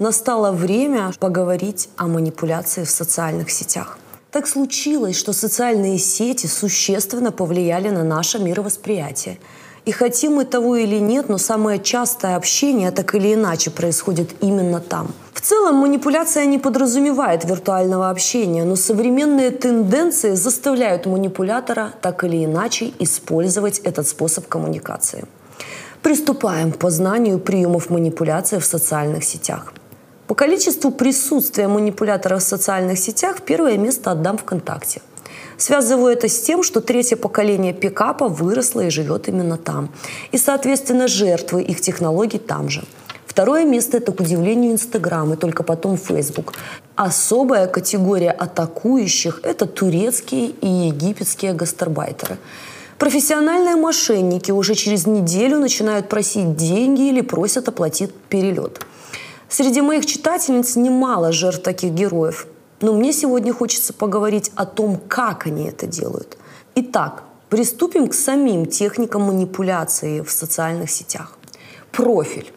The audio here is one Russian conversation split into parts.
Настало время поговорить о манипуляции в социальных сетях. Так случилось, что социальные сети существенно повлияли на наше мировосприятие. И хотим мы того или нет, но самое частое общение так или иначе происходит именно там. В целом манипуляция не подразумевает виртуального общения, но современные тенденции заставляют манипулятора так или иначе использовать этот способ коммуникации. Приступаем к познанию приемов манипуляции в социальных сетях. По количеству присутствия манипуляторов в социальных сетях первое место отдам ВКонтакте. Связываю это с тем, что третье поколение пикапа выросло и живет именно там. И, соответственно, жертвы их технологий там же. Второе место – это, к удивлению, Инстаграм и только потом Фейсбук. Особая категория атакующих – это турецкие и египетские гастарбайтеры. Профессиональные мошенники уже через неделю начинают просить деньги или просят оплатить перелет – Среди моих читательниц немало жертв таких героев. Но мне сегодня хочется поговорить о том, как они это делают. Итак, приступим к самим техникам манипуляции в социальных сетях. Профиль.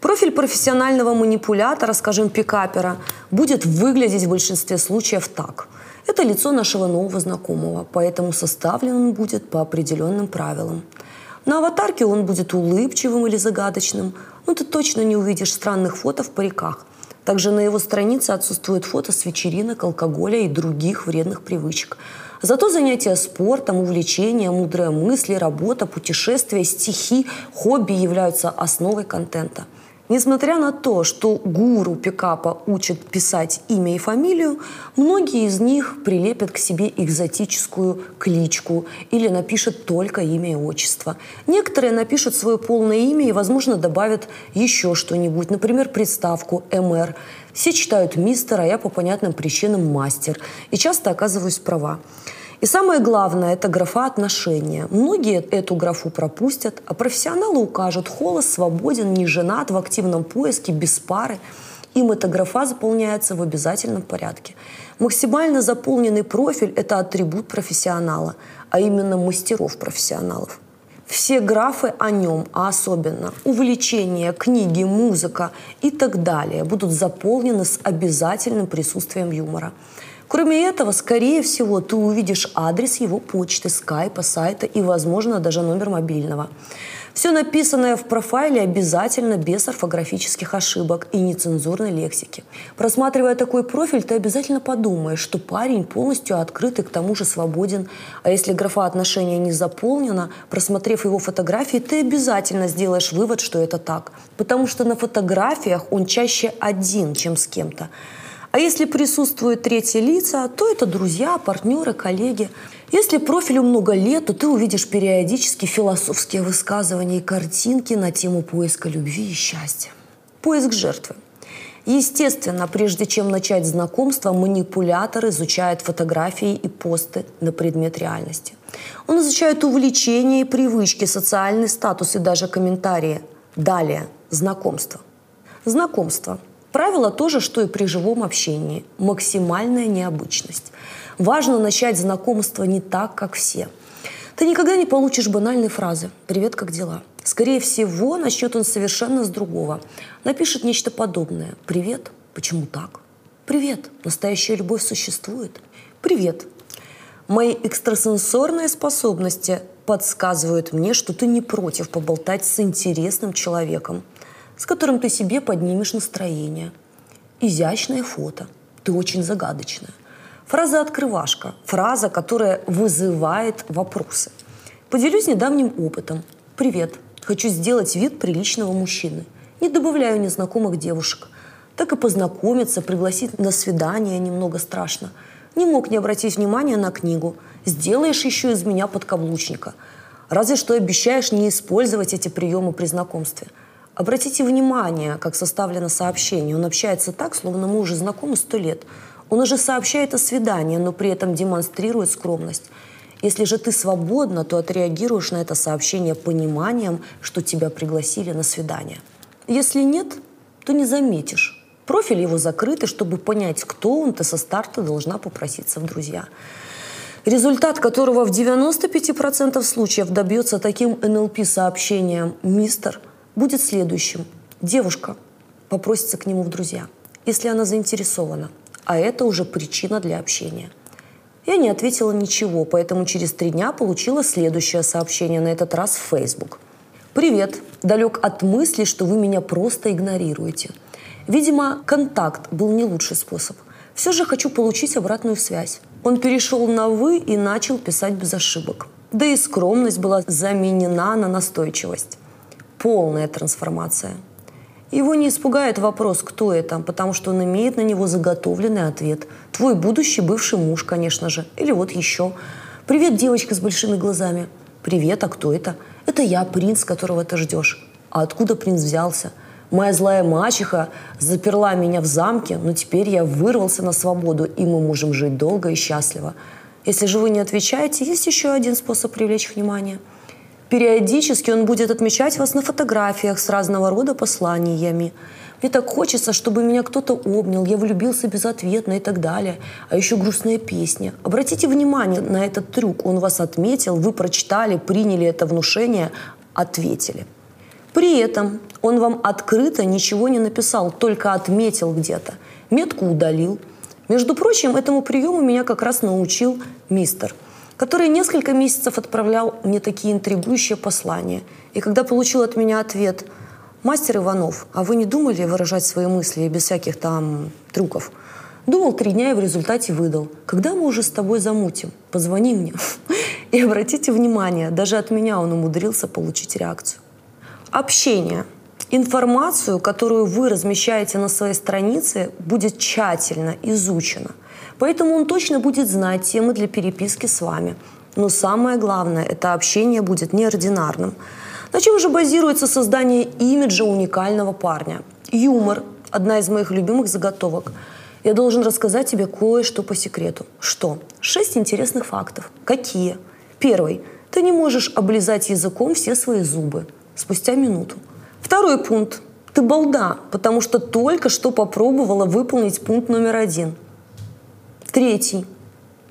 Профиль профессионального манипулятора, скажем, пикапера, будет выглядеть в большинстве случаев так. Это лицо нашего нового знакомого, поэтому составлен он будет по определенным правилам. На аватарке он будет улыбчивым или загадочным, но ты точно не увидишь странных фото в париках. Также на его странице отсутствует фото с вечеринок, алкоголя и других вредных привычек. Зато занятия спортом, увлечения, мудрые мысли, работа, путешествия, стихи, хобби являются основой контента – Несмотря на то, что гуру пикапа учат писать имя и фамилию, многие из них прилепят к себе экзотическую кличку или напишут только имя и отчество. Некоторые напишут свое полное имя и, возможно, добавят еще что-нибудь, например, приставку «МР». Все читают «мистер», а я по понятным причинам «мастер». И часто оказываюсь права. И самое главное – это графа отношения. Многие эту графу пропустят, а профессионалы укажут – холост, свободен, не женат, в активном поиске, без пары. Им эта графа заполняется в обязательном порядке. Максимально заполненный профиль – это атрибут профессионала, а именно мастеров-профессионалов. Все графы о нем, а особенно увлечения, книги, музыка и так далее будут заполнены с обязательным присутствием юмора – Кроме этого, скорее всего, ты увидишь адрес его почты, скайпа, сайта и, возможно, даже номер мобильного. Все написанное в профайле обязательно без орфографических ошибок и нецензурной лексики. Просматривая такой профиль, ты обязательно подумаешь, что парень полностью открыт и к тому же свободен. А если графа отношения не заполнена, просмотрев его фотографии, ты обязательно сделаешь вывод, что это так. Потому что на фотографиях он чаще один, чем с кем-то. А если присутствуют третьи лица, то это друзья, партнеры, коллеги. Если профилю много лет, то ты увидишь периодически философские высказывания и картинки на тему поиска любви и счастья. Поиск жертвы. Естественно, прежде чем начать знакомство, манипулятор изучает фотографии и посты на предмет реальности. Он изучает увлечения и привычки, социальный статус и даже комментарии. Далее – знакомство. Знакомство – Правило то же, что и при живом общении. Максимальная необычность. Важно начать знакомство не так, как все. Ты никогда не получишь банальной фразы «Привет, как дела?». Скорее всего, начнет он совершенно с другого. Напишет нечто подобное. «Привет, почему так?». «Привет, настоящая любовь существует?». «Привет, мои экстрасенсорные способности подсказывают мне, что ты не против поболтать с интересным человеком с которым ты себе поднимешь настроение. Изящное фото. Ты очень загадочная. Фраза-открывашка. Фраза, которая вызывает вопросы. Поделюсь недавним опытом. Привет. Хочу сделать вид приличного мужчины. Не добавляю незнакомых девушек. Так и познакомиться, пригласить на свидание немного страшно. Не мог не обратить внимания на книгу. Сделаешь еще из меня подкаблучника. Разве что обещаешь не использовать эти приемы при знакомстве – Обратите внимание, как составлено сообщение. Он общается так, словно мы уже знакомы сто лет. Он уже сообщает о свидании, но при этом демонстрирует скромность. Если же ты свободна, то отреагируешь на это сообщение пониманием, что тебя пригласили на свидание. Если нет, то не заметишь. Профиль его закрыт, и чтобы понять, кто он, ты со старта должна попроситься в друзья. Результат которого в 95% случаев добьется таким НЛП-сообщением «Мистер, будет следующим. Девушка, попросится к нему в друзья, если она заинтересована. А это уже причина для общения. Я не ответила ничего, поэтому через три дня получила следующее сообщение, на этот раз в Facebook. «Привет. Далек от мысли, что вы меня просто игнорируете. Видимо, контакт был не лучший способ. Все же хочу получить обратную связь. Он перешел на «вы» и начал писать без ошибок. Да и скромность была заменена на настойчивость. Полная трансформация. Его не испугает вопрос, кто это, потому что он имеет на него заготовленный ответ. Твой будущий бывший муж, конечно же. Или вот еще. «Привет, девочка с большими глазами». «Привет, а кто это?» «Это я, принц, которого ты ждешь». «А откуда принц взялся?» Моя злая мачеха заперла меня в замке, но теперь я вырвался на свободу, и мы можем жить долго и счастливо. Если же вы не отвечаете, есть еще один способ привлечь внимание. Периодически он будет отмечать вас на фотографиях с разного рода посланиями. Мне так хочется, чтобы меня кто-то обнял, я влюбился безответно и так далее. А еще грустная песня. Обратите внимание на этот трюк. Он вас отметил, вы прочитали, приняли это внушение, ответили. При этом он вам открыто ничего не написал, только отметил где-то. Метку удалил. Между прочим, этому приему меня как раз научил мистер, который несколько месяцев отправлял мне такие интригующие послания. И когда получил от меня ответ «Мастер Иванов, а вы не думали выражать свои мысли без всяких там трюков?» Думал три дня и в результате выдал. Когда мы уже с тобой замутим? Позвони мне. И обратите внимание, даже от меня он умудрился получить реакцию. Общение. Информацию, которую вы размещаете на своей странице, будет тщательно изучена. Поэтому он точно будет знать темы для переписки с вами. Но самое главное, это общение будет неординарным. На чем же базируется создание имиджа уникального парня? Юмор – одна из моих любимых заготовок. Я должен рассказать тебе кое-что по секрету. Что? Шесть интересных фактов. Какие? Первый. Ты не можешь облизать языком все свои зубы спустя минуту. Второй пункт. Ты балда, потому что только что попробовала выполнить пункт номер один. Третий.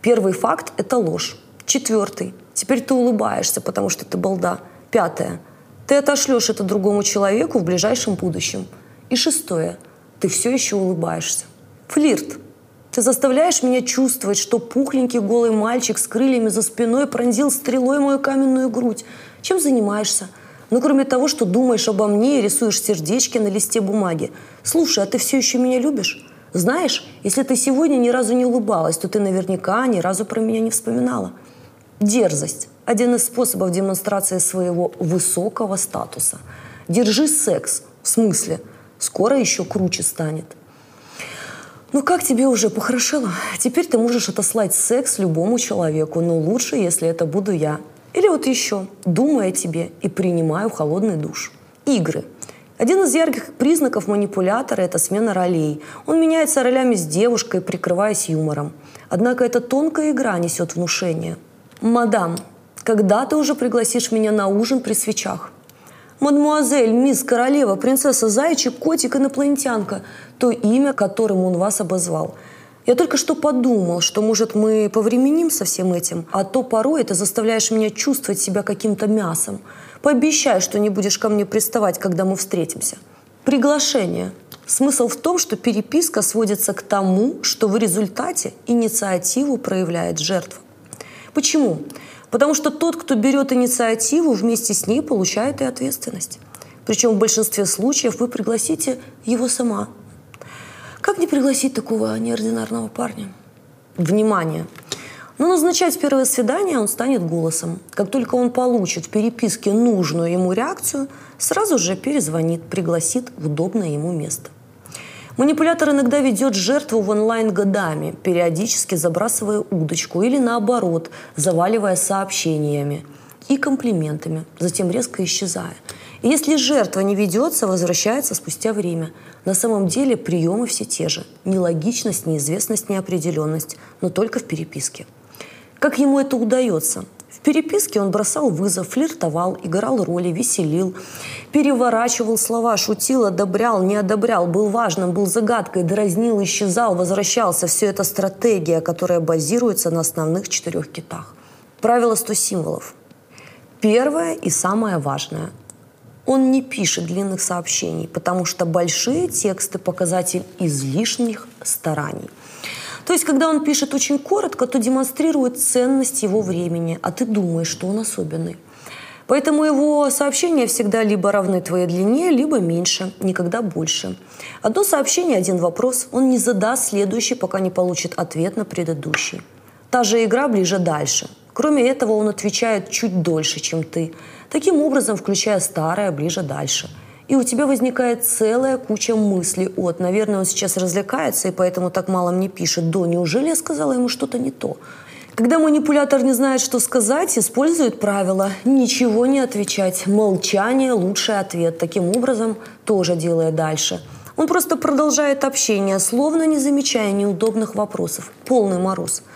Первый факт – это ложь. Четвертый. Теперь ты улыбаешься, потому что ты балда. Пятое. Ты отошлешь это другому человеку в ближайшем будущем. И шестое. Ты все еще улыбаешься. Флирт. Ты заставляешь меня чувствовать, что пухленький голый мальчик с крыльями за спиной пронзил стрелой мою каменную грудь. Чем занимаешься? Ну, кроме того, что думаешь обо мне и рисуешь сердечки на листе бумаги. Слушай, а ты все еще меня любишь? Знаешь, если ты сегодня ни разу не улыбалась, то ты наверняка ни разу про меня не вспоминала. Дерзость – один из способов демонстрации своего высокого статуса. Держи секс, в смысле, скоро еще круче станет. Ну как тебе уже похорошело? Теперь ты можешь отослать секс любому человеку, но лучше, если это буду я. Или вот еще, думаю о тебе и принимаю холодный душ. Игры. Один из ярких признаков манипулятора – это смена ролей. Он меняется ролями с девушкой, прикрываясь юмором. Однако эта тонкая игра несет внушение. «Мадам, когда ты уже пригласишь меня на ужин при свечах?» «Мадмуазель, мисс, королева, принцесса, зайчик, котик, инопланетянка» – то имя, которым он вас обозвал – я только что подумал, что, может, мы повременим со всем этим, а то порой это заставляешь меня чувствовать себя каким-то мясом. Пообещай, что не будешь ко мне приставать, когда мы встретимся. Приглашение. Смысл в том, что переписка сводится к тому, что в результате инициативу проявляет жертва. Почему? Потому что тот, кто берет инициативу, вместе с ней получает и ответственность. Причем в большинстве случаев вы пригласите его сама, как не пригласить такого неординарного парня? Внимание! Но назначать первое свидание он станет голосом. Как только он получит в переписке нужную ему реакцию, сразу же перезвонит, пригласит в удобное ему место. Манипулятор иногда ведет жертву в онлайн годами, периодически забрасывая удочку или наоборот, заваливая сообщениями и комплиментами, затем резко исчезая – если жертва не ведется, возвращается спустя время. На самом деле приемы все те же. Нелогичность, неизвестность, неопределенность, но только в переписке. Как ему это удается? В переписке он бросал вызов, флиртовал, играл роли, веселил, переворачивал слова, шутил, одобрял, не одобрял, был важным, был загадкой, дразнил, исчезал, возвращался. Все это стратегия, которая базируется на основных четырех китах. Правило 100 символов. Первое и самое важное Он не пишет длинных сообщений, потому что большие тексты – показатель излишних стараний. То есть, когда он пишет очень коротко, то демонстрирует ценность его времени, а ты думаешь, что он особенный. Поэтому его сообщения всегда либо равны твоей длине, либо меньше, никогда больше. Одно сообщение, один вопрос. Он не задаст следующий, пока не получит ответ на предыдущий. Та же игра ближе дальше. Кроме этого, он отвечает чуть дольше, чем ты. Таким образом, включая старое ближе дальше. И у тебя возникает целая куча мыслей от, наверное, он сейчас развлекается, и поэтому так мало мне пишет, до, неужели я сказала ему что-то не то? Когда манипулятор не знает, что сказать, использует правило «ничего не отвечать», «молчание – лучший ответ». Таким образом, тоже делая дальше. Он просто продолжает общение, словно не замечая неудобных вопросов. Полный мороз –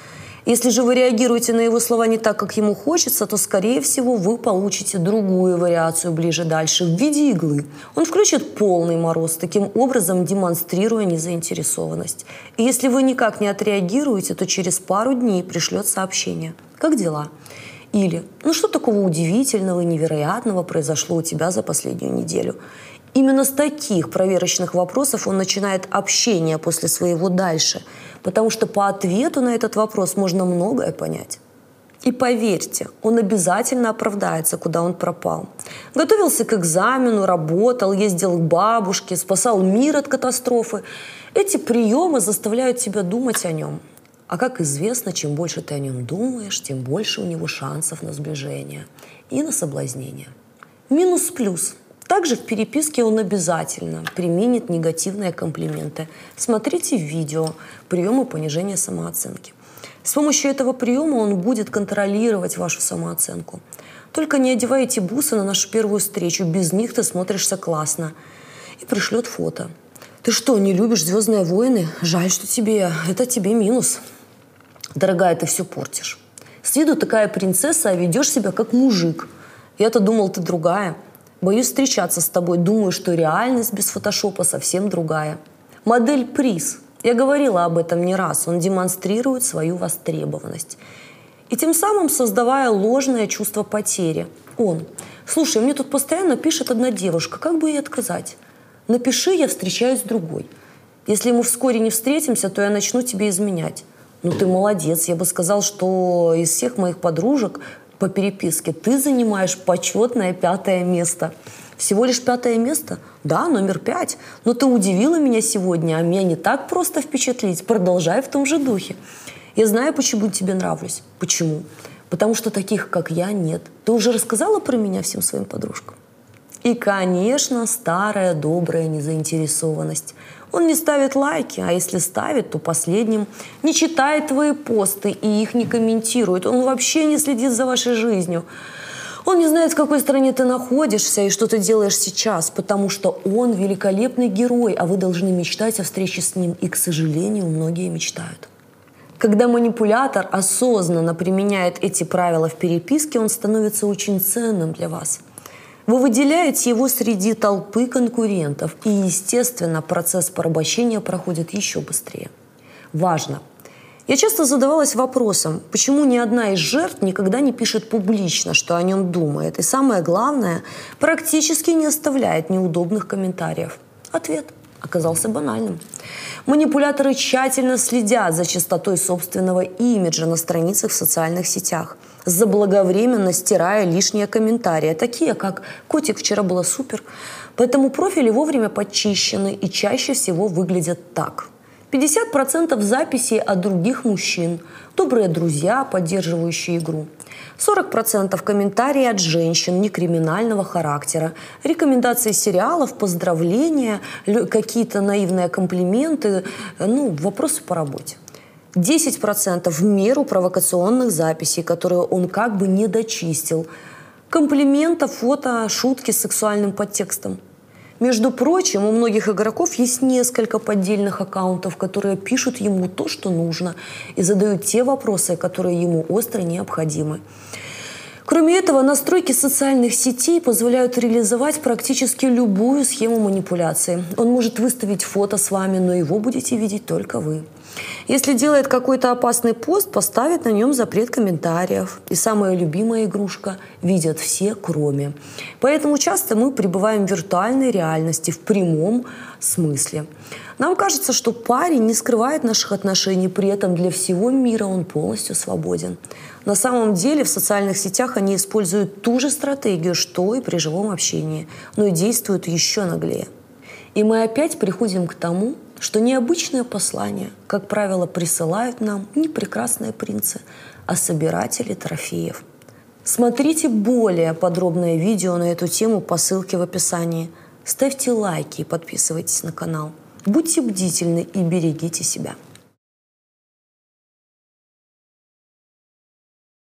если же вы реагируете на его слова не так, как ему хочется, то, скорее всего, вы получите другую вариацию ближе дальше в виде иглы. Он включит полный мороз, таким образом демонстрируя незаинтересованность. И если вы никак не отреагируете, то через пару дней пришлет сообщение. Как дела? Или «Ну что такого удивительного и невероятного произошло у тебя за последнюю неделю?» Именно с таких проверочных вопросов он начинает общение после своего дальше – потому что по ответу на этот вопрос можно многое понять. И поверьте, он обязательно оправдается, куда он пропал. Готовился к экзамену, работал, ездил к бабушке, спасал мир от катастрофы. Эти приемы заставляют тебя думать о нем. А как известно, чем больше ты о нем думаешь, тем больше у него шансов на сближение и на соблазнение. Минус-плюс – также в переписке он обязательно применит негативные комплименты. Смотрите видео «Приемы понижения самооценки». С помощью этого приема он будет контролировать вашу самооценку. Только не одевайте бусы на нашу первую встречу, без них ты смотришься классно. И пришлет фото. Ты что, не любишь «Звездные войны»? Жаль, что тебе, это тебе минус. Дорогая, ты все портишь. С виду такая принцесса, а ведешь себя как мужик. Я-то думал, ты другая. Боюсь встречаться с тобой. Думаю, что реальность без фотошопа совсем другая. Модель приз. Я говорила об этом не раз. Он демонстрирует свою востребованность. И тем самым создавая ложное чувство потери. Он. Слушай, мне тут постоянно пишет одна девушка. Как бы ей отказать? Напиши, я встречаюсь с другой. Если мы вскоре не встретимся, то я начну тебе изменять. Ну ты молодец. Я бы сказал, что из всех моих подружек по переписке, ты занимаешь почетное пятое место. Всего лишь пятое место? Да, номер пять. Но ты удивила меня сегодня, а меня не так просто впечатлить. Продолжай в том же духе. Я знаю, почему тебе нравлюсь. Почему? Потому что таких, как я, нет. Ты уже рассказала про меня всем своим подружкам? И, конечно, старая добрая незаинтересованность. Он не ставит лайки, а если ставит, то последним. Не читает твои посты и их не комментирует. Он вообще не следит за вашей жизнью. Он не знает, в какой стране ты находишься и что ты делаешь сейчас, потому что он великолепный герой, а вы должны мечтать о встрече с ним. И, к сожалению, многие мечтают. Когда манипулятор осознанно применяет эти правила в переписке, он становится очень ценным для вас – вы выделяете его среди толпы конкурентов, и, естественно, процесс порабощения проходит еще быстрее. Важно. Я часто задавалась вопросом, почему ни одна из жертв никогда не пишет публично, что о нем думает, и самое главное, практически не оставляет неудобных комментариев. Ответ оказался банальным. Манипуляторы тщательно следят за чистотой собственного имиджа на страницах в социальных сетях – заблаговременно стирая лишние комментарии, такие как «котик вчера было супер». Поэтому профили вовремя подчищены и чаще всего выглядят так. 50% записей от других мужчин, добрые друзья, поддерживающие игру. 40% комментарий от женщин некриминального характера, рекомендации сериалов, поздравления, какие-то наивные комплименты, ну, вопросы по работе. 10% в меру провокационных записей, которые он как бы не дочистил. Комплиментов, фото, шутки с сексуальным подтекстом. Между прочим, у многих игроков есть несколько поддельных аккаунтов, которые пишут ему то, что нужно, и задают те вопросы, которые ему остро необходимы. Кроме этого, настройки социальных сетей позволяют реализовать практически любую схему манипуляции. Он может выставить фото с вами, но его будете видеть только вы. Если делает какой-то опасный пост, поставит на нем запрет комментариев. И самая любимая игрушка – видят все, кроме. Поэтому часто мы пребываем в виртуальной реальности, в прямом смысле. Нам кажется, что парень не скрывает наших отношений, при этом для всего мира он полностью свободен. На самом деле в социальных сетях они используют ту же стратегию, что и при живом общении, но и действуют еще наглее. И мы опять приходим к тому, что необычное послание, как правило, присылают нам не прекрасные принцы, а собиратели трофеев. Смотрите более подробное видео на эту тему по ссылке в описании. Ставьте лайки и подписывайтесь на канал. Будьте бдительны и берегите себя.